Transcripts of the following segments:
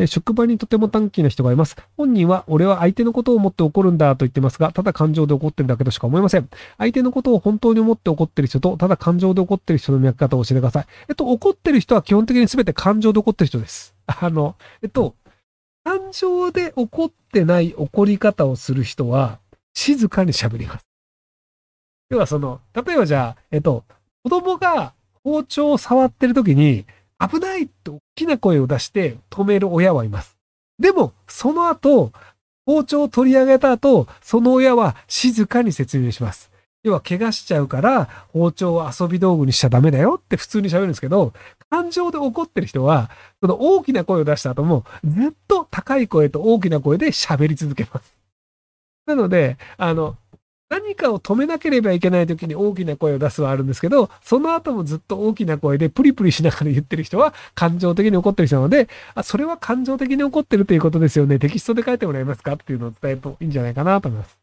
えー職場にとても短気な人がいます。本人は、俺は相手のことを思って怒るんだと言ってますが、ただ感情で怒ってるだけとしか思いません。相手のことを本当に思って怒ってる人と、ただ感情で怒ってる人の見分け方を教えてください。えっと、怒ってる人は基本的に全て感情で怒ってる人です。あの、えっと、感情で怒ってない怒り方をする人は、静かに喋ります。要はその、例えばじゃあ、えっと、子供が包丁を触ってる時に、危ないって大きな声を出して止める親はいます。でも、その後、包丁を取り上げた後、その親は静かに説明します。要は怪我しちゃうから、包丁を遊び道具にしちゃダメだよって普通に喋るんですけど、感情で怒ってる人は、その大きな声を出した後も、ずっと高い声と大きな声で喋り続けます。なので、あの、何かを止めなければいけない時に大きな声を出すはあるんですけど、その後もずっと大きな声でプリプリしながら言ってる人は感情的に怒ってる人なので、あ、それは感情的に怒ってるということですよね。テキストで書いてもらえますか？っていうのを伝えるといいんじゃないかなと思います。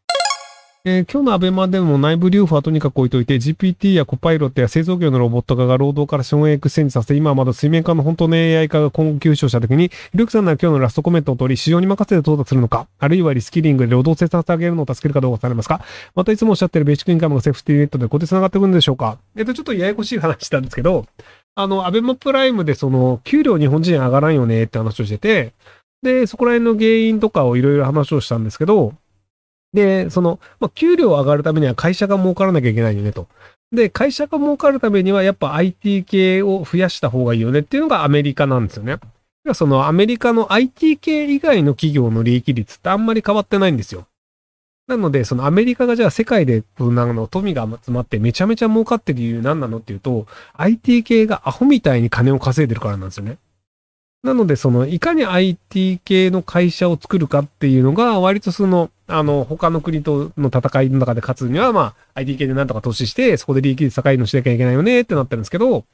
えー今日のアベマでも内部留保はとにかく置いといて、GPT やコパイロットや製造業のロボット化が労働から資本へ exchange させて、今はまだ水面下の本当の AI 化が今後急上昇したときに、ルークさんなら今日のラストコメントを通り、市場に任せて到達するのか、あるいはリスキリングで労働生産してあげるのを助けるかどうかされますかまたいつもおっしゃってるベーシックインカムのセーフティネットでここで繋がってくるんでしょうか。えっと、ちょっとややこしい話なんですけど、あの、アベマプライムでその、給料日本人上がらんよねって話をしてて、で、そこら辺の原因とかをいろいろ話をしたんですけど、で、その、まあ、給料上がるためには会社が儲からなきゃいけないよねと。で、会社が儲かるためにはやっぱ IT 系を増やした方がいいよねっていうのがアメリカなんですよね。そのアメリカの IT 系以外の企業の利益率ってあんまり変わってないんですよ。なので、そのアメリカがじゃあ世界でなの富が集まってめちゃめちゃ儲かってる理由何なのっていうと、IT 系がアホみたいに金を稼いでるからなんですよね。なので、その、いかに IT 系の会社を作るかっていうのが、割とその、あの、他の国との戦いの中で勝つには、まあ、IDK でなんとか投資して、そこで利益率高いのしなきゃいけないよねってなってるんですけど、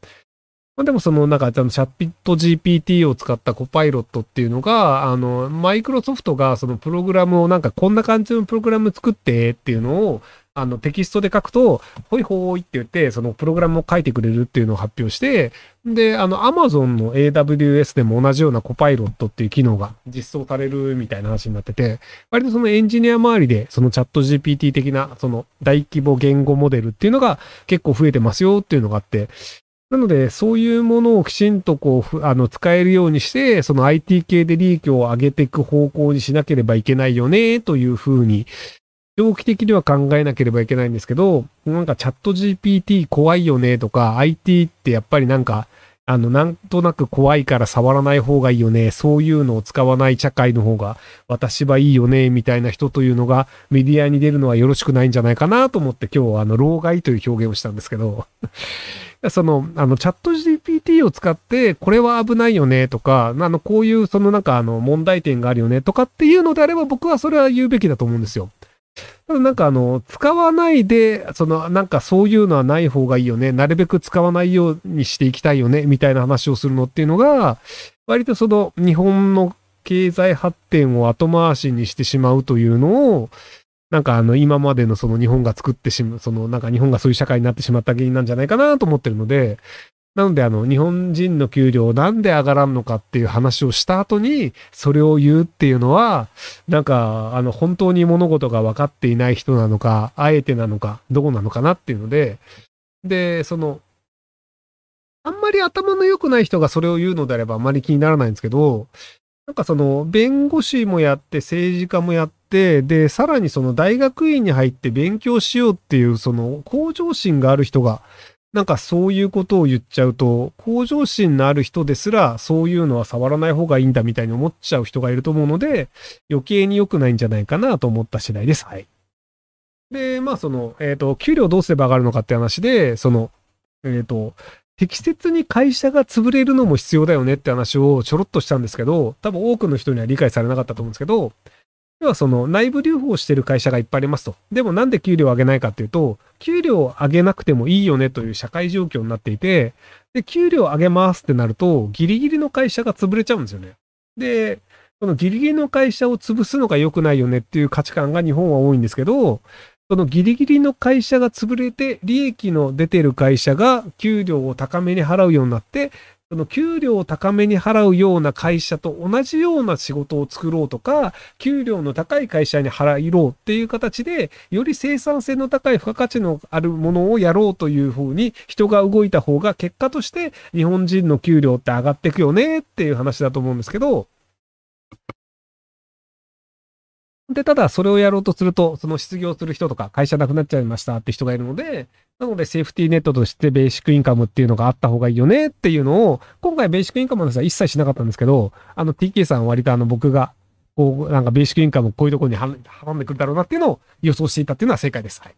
まあ、でもその、なんか、あの、チャッピット GPT を使ったコパイロットっていうのが、あの、マイクロソフトがそのプログラムをなんかこんな感じのプログラム作ってっていうのを、あの、テキストで書くと、ほいほいって言って、そのプログラムを書いてくれるっていうのを発表して、で、あの、Amazon の AWS でも同じようなコパイロットっていう機能が実装されるみたいな話になってて、割とそのエンジニア周りで、そのチャット GPT 的な、その大規模言語モデルっていうのが結構増えてますよっていうのがあって、なので、そういうものをきちんとこう、あの、使えるようにして、その IT 系で利益を上げていく方向にしなければいけないよね、というふうに、長期的には考えなければいけないんですけど、なんかチャット GPT 怖いよねとか、IT ってやっぱりなんか、あの、なんとなく怖いから触らない方がいいよね、そういうのを使わない社会の方が私はいいよね、みたいな人というのがメディアに出るのはよろしくないんじゃないかなと思って今日はあの、老害という表現をしたんですけど、その、あの、チャット GPT を使って、これは危ないよねとか、あの、こういう、そのなんか、あの、問題点があるよねとかっていうのであれば、僕はそれは言うべきだと思うんですよ。ただなんかあの、使わないで、その、なんかそういうのはない方がいいよね。なるべく使わないようにしていきたいよね。みたいな話をするのっていうのが、割とその、日本の経済発展を後回しにしてしまうというのを、なんかあの、今までのその日本が作ってしまう、その、なんか日本がそういう社会になってしまった原因なんじゃないかなと思ってるので、なのであの、日本人の給料なんで上がらんのかっていう話をした後に、それを言うっていうのは、なんか、あの、本当に物事が分かっていない人なのか、あえてなのか、どうなのかなっていうので、で、その、あんまり頭の良くない人がそれを言うのであればあまり気にならないんですけど、なんかその、弁護士もやって、政治家もやって、で、さらにその大学院に入って勉強しようっていう、その、向上心がある人が、なんかそういうことを言っちゃうと、向上心のある人ですら、そういうのは触らない方がいいんだみたいに思っちゃう人がいると思うので、余計に良くないんじゃないかなと思った次第です。はい。で、まあその、えっ、と、給料どうすれば上がるのかって話で、その、えっ、と、適切に会社が潰れるのも必要だよねって話をちょろっとしたんですけど、多分多くの人には理解されなかったと思うんですけど、要はその内部留保してる会社がいっぱいありますと。でもなんで給料を上げないかっていうと、給料を上げなくてもいいよねという社会状況になっていて、で、給料を上げますってなると、ギリギリの会社が潰れちゃうんですよね。で、そのギリギリの会社を潰すのが良くないよねっていう価値観が日本は多いんですけど、そのギリギリの会社が潰れて、利益の出てる会社が給料を高めに払うようになって、その給料を高めに払うような会社と同じような仕事を作ろうとか、給料の高い会社に払いろうっていう形で、より生産性の高い付加価値のあるものをやろうというふうに人が動いた方が結果として日本人の給料って上がっていくよねっていう話だと思うんですけど、で、ただそれをやろうとすると、その失業する人とか会社なくなっちゃいましたって人がいるので、なのでセーフティーネットとしてベーシックインカムっていうのがあった方がいいよねっていうのを、今回ベーシックインカムの話は一切しなかったんですけど、あの TK さんは割とあの僕が、こう、なんかベーシックインカムこういうところに挟んでくるだろうなっていうのを予想していたっていうのは正解です。はい。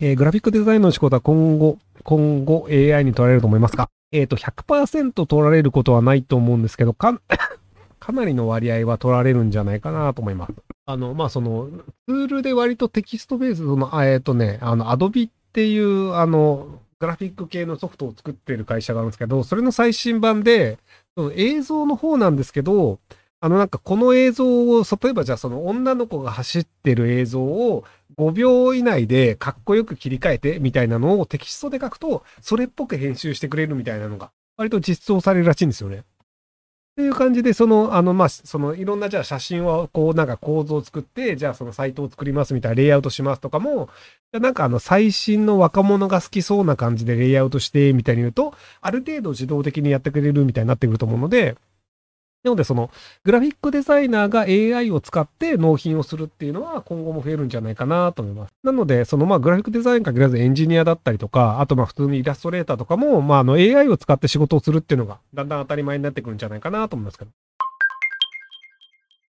えー、グラフィックデザインの仕事は今後、今後 AI に取られると思いますか？えっ、ー、と、100%取られることはないと思うんですけど、か、かなりの割合は取られるんじゃないかなと思います。あの、まあ、その、ツールで割とテキストベースの、えっ、ー、とね、あの、アドビっていう、あの、グラフィック系のソフトを作っている会社があるんですけど、それの最新版で、その映像の方なんですけど、あのなんかこの映像を、例えばじゃあその女の子が走ってる映像を5秒以内でかっこよく切り替えてみたいなのをテキストで書くと、それっぽく編集してくれるみたいなのが、割と実装されるらしいんですよね。っていう感じで、その、あの、まあ、その、いろんな、じゃあ写真を、こう、なんか構造を作って、じゃあそのサイトを作りますみたいな、レイアウトしますとかも、じゃなんかあの、最新の若者が好きそうな感じでレイアウトして、みたいに言うと、ある程度自動的にやってくれるみたいになってくると思うので、なので、その、グラフィックデザイナーが AI を使って納品をするっていうのは今後も増えるんじゃないかなと思います。なので、その、まあ、グラフィックデザイン限らずエンジニアだったりとか、あと、まあ、普通にイラストレーターとかも、まあ、あの、AI を使って仕事をするっていうのが、だんだん当たり前になってくるんじゃないかなと思いますけど。